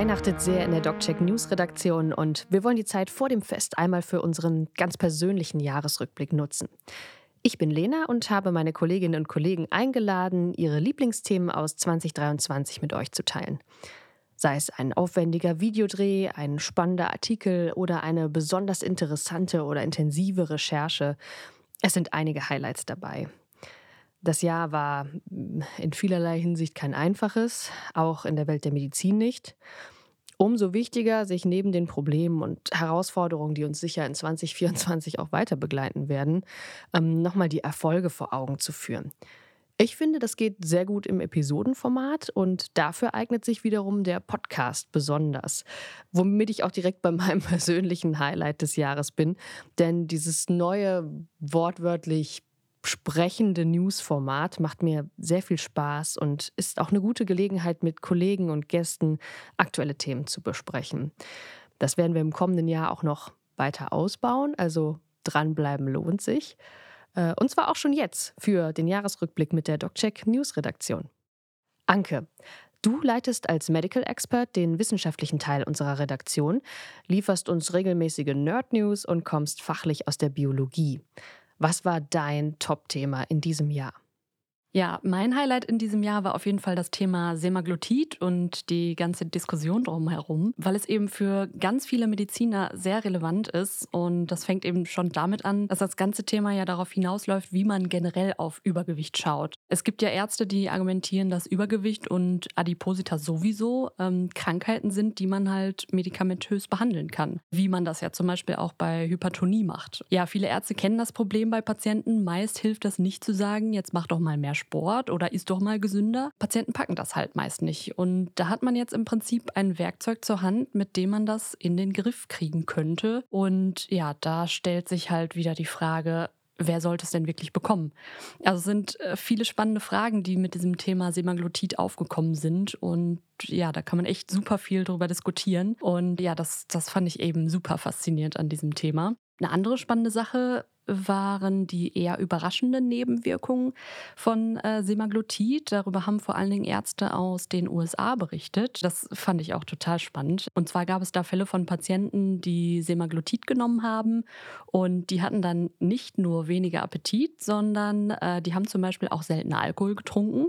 weihnachtet sehr in der DocCheck News Redaktion und wir wollen die Zeit vor dem Fest einmal für unseren ganz persönlichen Jahresrückblick nutzen. Ich bin Lena und habe meine Kolleginnen und Kollegen eingeladen, ihre Lieblingsthemen aus 2023 mit euch zu teilen. Sei es ein aufwendiger Videodreh, ein spannender Artikel oder eine besonders interessante oder intensive Recherche. Es sind einige Highlights dabei. Das Jahr war hm, in vielerlei Hinsicht kein einfaches, auch in der Welt der Medizin nicht. Umso wichtiger, sich neben den Problemen und Herausforderungen, die uns sicher in 2024 auch weiter begleiten werden, ähm, nochmal die Erfolge vor Augen zu führen. Ich finde, das geht sehr gut im Episodenformat und dafür eignet sich wiederum der Podcast besonders, womit ich auch direkt bei meinem persönlichen Highlight des Jahres bin, denn dieses neue wortwörtlich sprechende Newsformat macht mir sehr viel Spaß und ist auch eine gute Gelegenheit, mit Kollegen und Gästen aktuelle Themen zu besprechen. Das werden wir im kommenden Jahr auch noch weiter ausbauen, also dranbleiben lohnt sich. Äh, und zwar auch schon jetzt für den Jahresrückblick mit der DocCheck News Redaktion. Anke, Du leitest als Medical Expert den wissenschaftlichen Teil unserer Redaktion, lieferst uns regelmäßige Nerd News und kommst fachlich aus der Biologie. Was war dein Top-Thema in diesem Jahr? Ja, mein Highlight in diesem Jahr war auf jeden Fall das Thema Semaglutid und die ganze Diskussion drumherum, weil es eben für ganz viele Mediziner sehr relevant ist. Und das fängt eben schon damit an, dass das ganze Thema ja darauf hinausläuft, wie man generell auf Übergewicht schaut. Es gibt ja Ärzte, die argumentieren, dass Übergewicht und Adipositas sowieso ähm, Krankheiten sind, die man halt medikamentös behandeln kann. Wie man das ja zum Beispiel auch bei Hypertonie macht. Ja, viele Ärzte kennen das Problem bei Patienten. Meist hilft das nicht zu sagen, jetzt mach doch mal mehr Sport oder isst doch mal gesünder. Patienten packen das halt meist nicht. Und da hat man jetzt im Prinzip ein Werkzeug zur Hand, mit dem man das in den Griff kriegen könnte. Und ja, da stellt sich halt wieder die Frage, wer sollte es denn wirklich bekommen? Also es sind äh, viele spannende Fragen, die mit diesem Thema Semaglutid aufgekommen sind. Und ja, da kann man echt super viel drüber diskutieren. Und ja, das, das fand ich eben super faszinierend an diesem Thema. Eine andere spannende Sache waren die eher überraschenden Nebenwirkungen von äh, Semaglutid. Darüber haben vor allen Dingen Ärzte aus den USA berichtet. Das fand ich auch total spannend. Und zwar gab es da Fälle von Patienten, die Semaglutid genommen haben und die hatten dann nicht nur weniger Appetit, sondern äh, die haben zum Beispiel auch seltener Alkohol getrunken.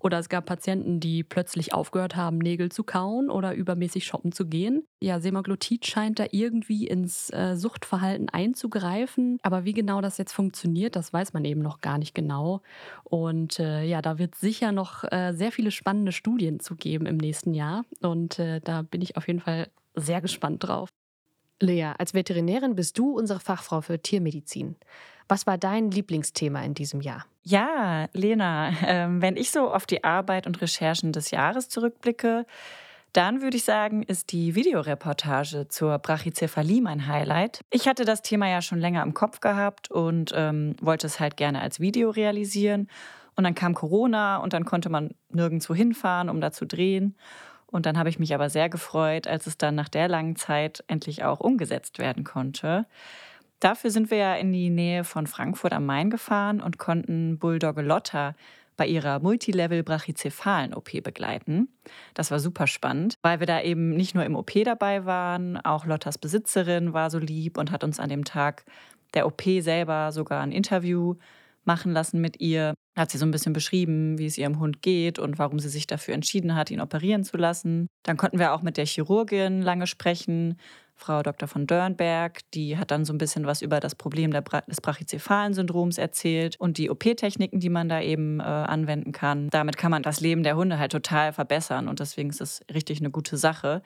Oder es gab Patienten, die plötzlich aufgehört haben, Nägel zu kauen oder übermäßig shoppen zu gehen. Ja, Semaglutid scheint da irgendwie ins äh, Suchtverhalten einzugreifen. Aber wie genau das jetzt funktioniert, das weiß man eben noch gar nicht genau. Und äh, ja, da wird sicher noch äh, sehr viele spannende Studien zu geben im nächsten Jahr. Und äh, da bin ich auf jeden Fall sehr gespannt drauf. Lea, als Veterinärin bist du unsere Fachfrau für Tiermedizin. Was war dein Lieblingsthema in diesem Jahr? Ja, Lena, äh, wenn ich so auf die Arbeit und Recherchen des Jahres zurückblicke, dann würde ich sagen, ist die Videoreportage zur Brachycephalie mein Highlight. Ich hatte das Thema ja schon länger im Kopf gehabt und ähm, wollte es halt gerne als Video realisieren. Und dann kam Corona und dann konnte man nirgendwo hinfahren, um da zu drehen. Und dann habe ich mich aber sehr gefreut, als es dann nach der langen Zeit endlich auch umgesetzt werden konnte. Dafür sind wir ja in die Nähe von Frankfurt am Main gefahren und konnten Bulldogge Lotta bei ihrer multilevel-brachycephalen OP begleiten. Das war super spannend, weil wir da eben nicht nur im OP dabei waren, auch Lottas Besitzerin war so lieb und hat uns an dem Tag der OP selber sogar ein Interview machen lassen mit ihr. Hat sie so ein bisschen beschrieben, wie es ihrem Hund geht und warum sie sich dafür entschieden hat, ihn operieren zu lassen. Dann konnten wir auch mit der Chirurgin lange sprechen, Frau Dr. von Dörnberg, die hat dann so ein bisschen was über das Problem des brachycephalen Syndroms erzählt und die OP-Techniken, die man da eben äh, anwenden kann. Damit kann man das Leben der Hunde halt total verbessern und deswegen ist es richtig eine gute Sache,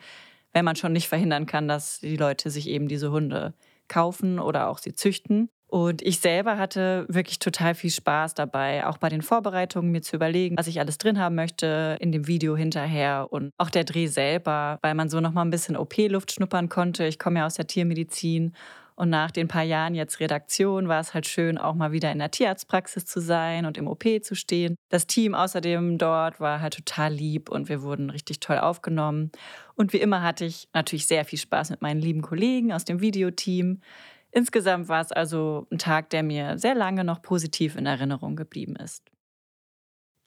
wenn man schon nicht verhindern kann, dass die Leute sich eben diese Hunde kaufen oder auch sie züchten. Und ich selber hatte wirklich total viel Spaß dabei, auch bei den Vorbereitungen mir zu überlegen, was ich alles drin haben möchte in dem Video hinterher und auch der Dreh selber, weil man so noch mal ein bisschen OP-Luft schnuppern konnte. Ich komme ja aus der Tiermedizin und nach den paar Jahren jetzt Redaktion war es halt schön, auch mal wieder in der Tierarztpraxis zu sein und im OP zu stehen. Das Team außerdem dort war halt total lieb und wir wurden richtig toll aufgenommen. Und wie immer hatte ich natürlich sehr viel Spaß mit meinen lieben Kollegen aus dem Videoteam. Insgesamt war es also ein Tag, der mir sehr lange noch positiv in Erinnerung geblieben ist.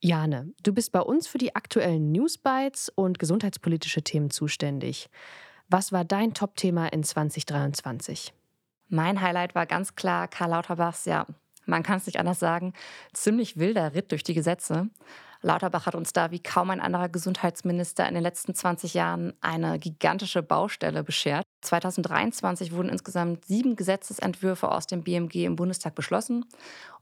Jane, du bist bei uns für die aktuellen Newsbites und gesundheitspolitische Themen zuständig. Was war dein Top-Thema in 2023? Mein Highlight war ganz klar Karl Lauterbachs, ja, man kann es nicht anders sagen, ziemlich wilder Ritt durch die Gesetze. Lauterbach hat uns da wie kaum ein anderer Gesundheitsminister in den letzten 20 Jahren eine gigantische Baustelle beschert. 2023 wurden insgesamt sieben Gesetzesentwürfe aus dem BMG im Bundestag beschlossen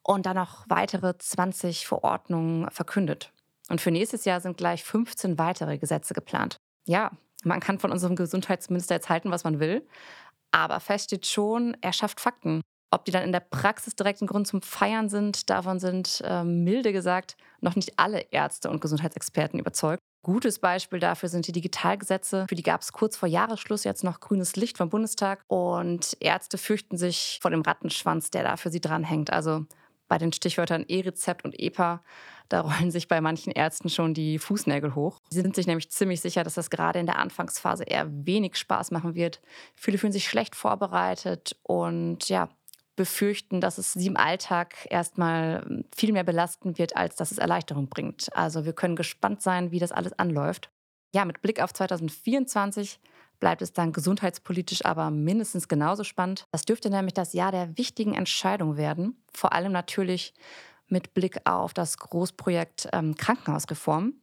und dann noch weitere 20 Verordnungen verkündet. Und für nächstes Jahr sind gleich 15 weitere Gesetze geplant. Ja, man kann von unserem Gesundheitsminister jetzt halten, was man will, aber fest steht schon, er schafft Fakten. Ob die dann in der Praxis direkt ein Grund zum Feiern sind, davon sind, äh, milde gesagt, noch nicht alle Ärzte und Gesundheitsexperten überzeugt. Gutes Beispiel dafür sind die Digitalgesetze. Für die gab es kurz vor Jahresschluss jetzt noch grünes Licht vom Bundestag. Und Ärzte fürchten sich vor dem Rattenschwanz, der da für sie dranhängt. Also bei den Stichwörtern E-Rezept und EPA, da rollen sich bei manchen Ärzten schon die Fußnägel hoch. Sie sind sich nämlich ziemlich sicher, dass das gerade in der Anfangsphase eher wenig Spaß machen wird. Viele fühlen sich schlecht vorbereitet und ja, befürchten, dass es sie im Alltag erstmal hm, viel mehr belasten wird, als dass es Erleichterung bringt. Also wir können gespannt sein, wie das alles anläuft. Ja, mit Blick auf 2024 bleibt es dann gesundheitspolitisch aber mindestens genauso spannend. Das dürfte nämlich das Jahr der wichtigen Entscheidung werden, vor allem natürlich mit Blick auf das Großprojekt ähm, Krankenhausreform.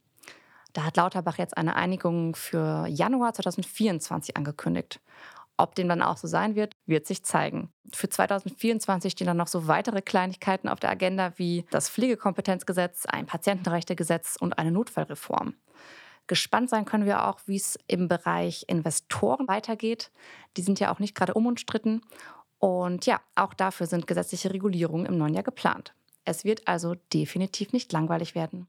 Da hat Lauterbach jetzt eine Einigung für Januar 2024 angekündigt. Ob dem dann auch so sein wird, wird sich zeigen. Für 2024 stehen dann noch so weitere Kleinigkeiten auf der Agenda wie das Pflegekompetenzgesetz, ein Patientenrechtegesetz und eine Notfallreform. Gespannt sein können wir auch, wie es im Bereich Investoren weitergeht. Die sind ja auch nicht gerade unumstritten. Und ja, auch dafür sind gesetzliche Regulierungen im neuen Jahr geplant. Es wird also definitiv nicht langweilig werden.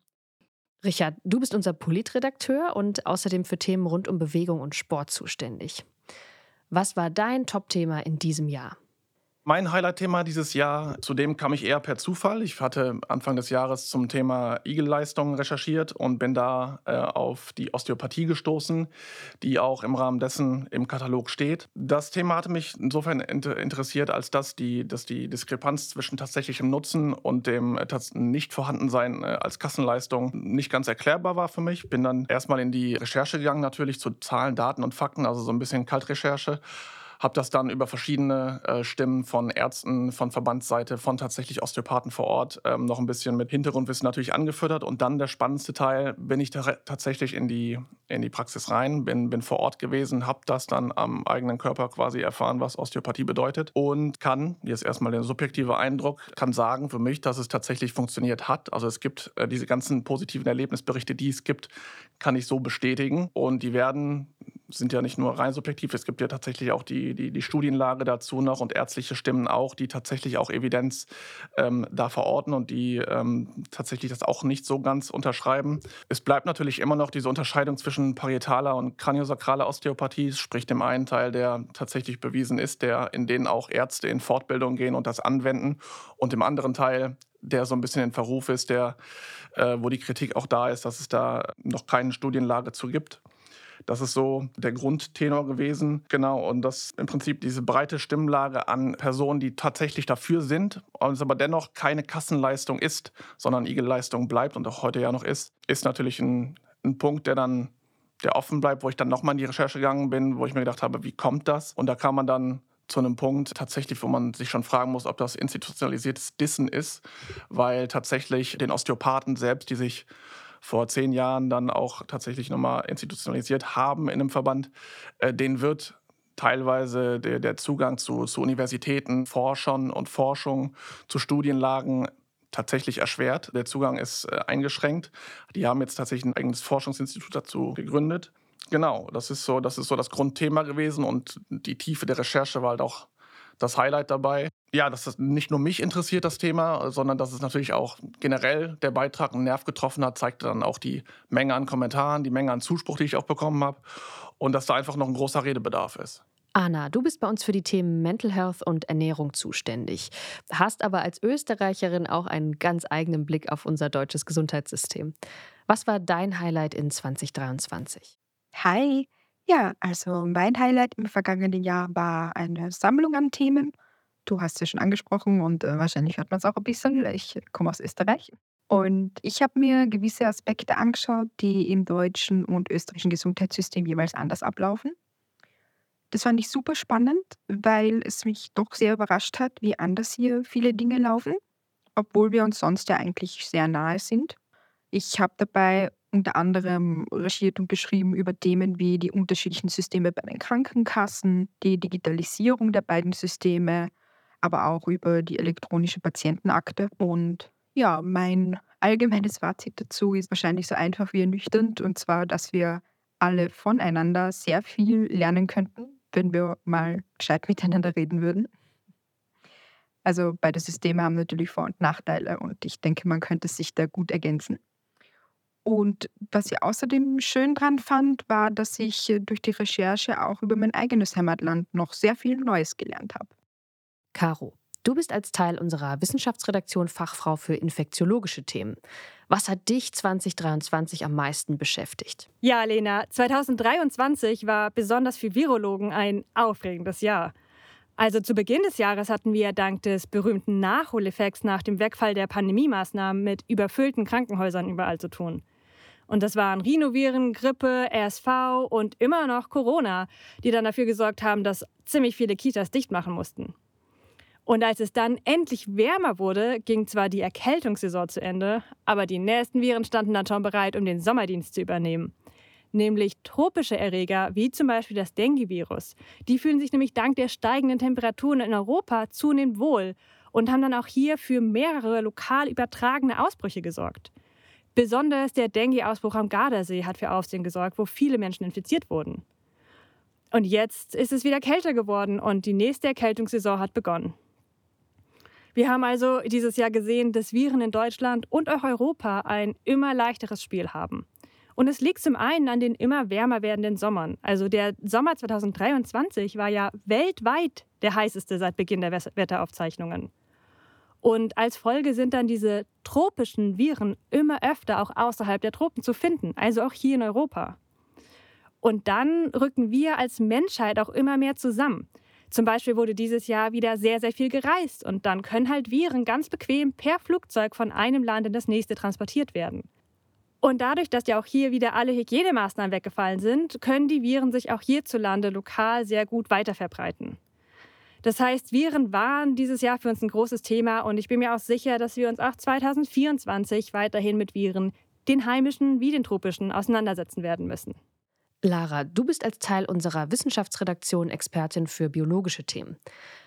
Richard, du bist unser Politredakteur und außerdem für Themen rund um Bewegung und Sport zuständig. Was war dein Top-Thema in diesem Jahr? Mein Highlight-Thema dieses Jahr, zudem kam ich eher per Zufall. Ich hatte Anfang des Jahres zum Thema Igelleistung recherchiert und bin da äh, auf die Osteopathie gestoßen, die auch im Rahmen dessen im Katalog steht. Das Thema hatte mich insofern inter interessiert, als dass die, dass die Diskrepanz zwischen tatsächlichem Nutzen und dem äh, Nicht-Vorhandensein äh, als Kassenleistung nicht ganz erklärbar war für mich. Bin dann erstmal in die Recherche gegangen, natürlich zu Zahlen, Daten und Fakten, also so ein bisschen Kaltrecherche habe das dann über verschiedene äh, Stimmen von Ärzten, von Verbandsseite, von tatsächlich Osteopathen vor Ort ähm, noch ein bisschen mit Hintergrundwissen natürlich angefüttert. Und dann der spannendste Teil, bin ich tatsächlich in die, in die Praxis rein, bin, bin vor Ort gewesen, habe das dann am eigenen Körper quasi erfahren, was Osteopathie bedeutet und kann, jetzt erstmal der subjektive Eindruck, kann sagen für mich, dass es tatsächlich funktioniert hat. Also es gibt äh, diese ganzen positiven Erlebnisberichte, die es gibt, kann ich so bestätigen. Und die werden sind ja nicht nur rein subjektiv, es gibt ja tatsächlich auch die, die, die Studienlage dazu noch und ärztliche Stimmen auch, die tatsächlich auch Evidenz ähm, da verorten und die ähm, tatsächlich das auch nicht so ganz unterschreiben. Es bleibt natürlich immer noch diese Unterscheidung zwischen parietaler und kraniosakraler Osteopathie, sprich dem einen Teil, der tatsächlich bewiesen ist, der in denen auch Ärzte in Fortbildung gehen und das anwenden und dem anderen Teil, der so ein bisschen in Verruf ist, der, äh, wo die Kritik auch da ist, dass es da noch keine Studienlage zu gibt. Das ist so der Grundtenor gewesen. Genau, und das im Prinzip diese breite Stimmlage an Personen, die tatsächlich dafür sind, und es aber dennoch keine Kassenleistung ist, sondern Igelleistung bleibt und auch heute ja noch ist, ist natürlich ein, ein Punkt, der dann der offen bleibt, wo ich dann nochmal in die Recherche gegangen bin, wo ich mir gedacht habe, wie kommt das? Und da kam man dann zu einem Punkt tatsächlich, wo man sich schon fragen muss, ob das institutionalisiertes Dissen ist, weil tatsächlich den Osteopathen selbst, die sich vor zehn Jahren dann auch tatsächlich nochmal institutionalisiert haben in einem Verband, äh, den wird teilweise der, der Zugang zu, zu Universitäten, Forschern und Forschung, zu Studienlagen tatsächlich erschwert. Der Zugang ist äh, eingeschränkt. Die haben jetzt tatsächlich ein eigenes Forschungsinstitut dazu gegründet. Genau, das ist so, das ist so das Grundthema gewesen und die Tiefe der Recherche war halt auch das Highlight dabei. Ja, dass das nicht nur mich interessiert, das Thema, sondern dass es natürlich auch generell der Beitrag einen Nerv getroffen hat, zeigt dann auch die Menge an Kommentaren, die Menge an Zuspruch, die ich auch bekommen habe und dass da einfach noch ein großer Redebedarf ist. Anna, du bist bei uns für die Themen Mental Health und Ernährung zuständig, hast aber als Österreicherin auch einen ganz eigenen Blick auf unser deutsches Gesundheitssystem. Was war dein Highlight in 2023? Hi, ja, also mein Highlight im vergangenen Jahr war eine Sammlung an Themen. Du hast es schon angesprochen und äh, wahrscheinlich hört man es auch ein bisschen. Ich komme aus Österreich. Und ich habe mir gewisse Aspekte angeschaut, die im deutschen und österreichischen Gesundheitssystem jeweils anders ablaufen. Das fand ich super spannend, weil es mich doch sehr überrascht hat, wie anders hier viele Dinge laufen, obwohl wir uns sonst ja eigentlich sehr nahe sind. Ich habe dabei unter anderem recherchiert und geschrieben über Themen wie die unterschiedlichen Systeme bei den Krankenkassen, die Digitalisierung der beiden Systeme, aber auch über die elektronische Patientenakte. Und ja, mein allgemeines Fazit dazu ist wahrscheinlich so einfach wie ernüchternd, und zwar, dass wir alle voneinander sehr viel lernen könnten, wenn wir mal gescheit miteinander reden würden. Also beide Systeme haben natürlich Vor- und Nachteile und ich denke, man könnte sich da gut ergänzen. Und was ich außerdem schön dran fand, war, dass ich äh, durch die Recherche auch über mein eigenes Heimatland noch sehr viel Neues gelernt habe. Caro, du bist als Teil unserer Wissenschaftsredaktion Fachfrau für infektiologische Themen. Was hat dich 2023 am meisten beschäftigt? Ja, Lena, 2023 war besonders für Virologen ein aufregendes Jahr. Also zu Beginn des Jahres hatten wir dank des berühmten Nachholeffekts nach dem Wegfall der Pandemiemaßnahmen mit überfüllten Krankenhäusern überall zu tun. Und das waren Rhinoviren, Grippe, RSV und immer noch Corona, die dann dafür gesorgt haben, dass ziemlich viele Kitas dicht machen mussten. Und als es dann endlich wärmer wurde, ging zwar die Erkältungssaison zu Ende, aber die nächsten Viren standen dann schon bereit, um den Sommerdienst zu übernehmen. Nämlich tropische Erreger, wie zum Beispiel das Dengue-Virus. Die fühlen sich nämlich dank der steigenden Temperaturen in Europa zunehmend wohl und haben dann auch hier für mehrere lokal übertragene Ausbrüche gesorgt. Besonders der Dengue-Ausbruch am Gardasee hat für Aufsehen gesorgt, wo viele Menschen infiziert wurden. Und jetzt ist es wieder kälter geworden und die nächste Erkältungssaison hat begonnen. Wir haben also dieses Jahr gesehen, dass Viren in Deutschland und auch Europa ein immer leichteres Spiel haben. Und es liegt zum einen an den immer wärmer werdenden Sommern. Also der Sommer 2023 war ja weltweit der heißeste seit Beginn der Wetteraufzeichnungen. Und als Folge sind dann diese tropischen Viren immer öfter auch außerhalb der Tropen zu finden, also auch hier in Europa. Und dann rücken wir als Menschheit auch immer mehr zusammen. Zum Beispiel wurde dieses Jahr wieder sehr, sehr viel gereist und dann können halt Viren ganz bequem per Flugzeug von einem Land in das nächste transportiert werden. Und dadurch, dass ja auch hier wieder alle Hygienemaßnahmen weggefallen sind, können die Viren sich auch hierzulande lokal sehr gut weiterverbreiten. Das heißt, Viren waren dieses Jahr für uns ein großes Thema und ich bin mir auch sicher, dass wir uns auch 2024 weiterhin mit Viren, den heimischen wie den tropischen, auseinandersetzen werden müssen. Lara, du bist als Teil unserer Wissenschaftsredaktion Expertin für biologische Themen.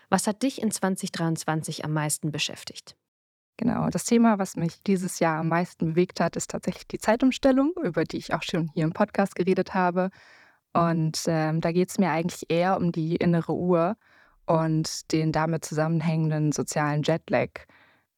Was hat dich in 2023 am meisten beschäftigt? Genau, das Thema, was mich dieses Jahr am meisten bewegt hat, ist tatsächlich die Zeitumstellung, über die ich auch schon hier im Podcast geredet habe. Und ähm, da geht es mir eigentlich eher um die innere Uhr und den damit zusammenhängenden sozialen Jetlag.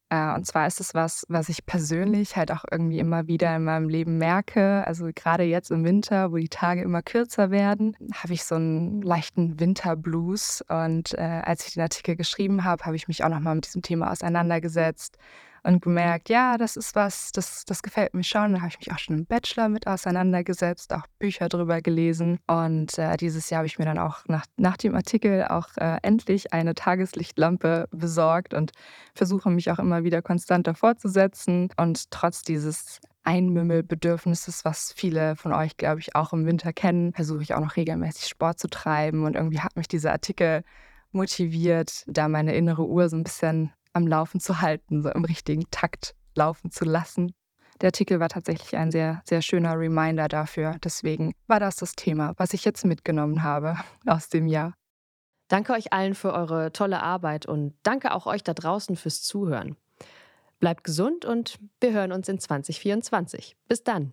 Äh, und zwar ist es was, was ich persönlich halt auch irgendwie immer wieder in meinem Leben merke. Also gerade jetzt im Winter, wo die Tage immer kürzer werden, habe ich so einen leichten Winterblues. Und äh, als ich den Artikel geschrieben habe, habe ich mich auch nochmal mit diesem Thema auseinandergesetzt und gemerkt, ja, das ist was, das, das gefällt mir schon. Da habe ich mich auch schon im Bachelor mit auseinandergesetzt, auch Bücher drüber gelesen. Und äh, dieses Jahr habe ich mir dann auch nach, nach dem Artikel auch äh, endlich eine Tageslichtlampe besorgt und versuche mich auch immer wieder konstant davor zu setzen. Und trotz dieses Einmümmelbedürfnisses, was viele von euch, glaube ich, auch im Winter kennen, versuche ich auch noch regelmäßig Sport zu treiben. Und irgendwie hat mich dieser Artikel motiviert, da meine innere Uhr so ein bisschen am Laufen zu halten, so im richtigen Takt laufen zu lassen. Der Artikel war tatsächlich ein sehr, sehr schöner Reminder dafür. Deswegen war das das Thema, was ich jetzt mitgenommen habe aus dem Jahr. Danke euch allen für eure tolle Arbeit und danke auch euch da draußen fürs Zuhören. Bleibt gesund und wir hören uns in 2024. Bis dann.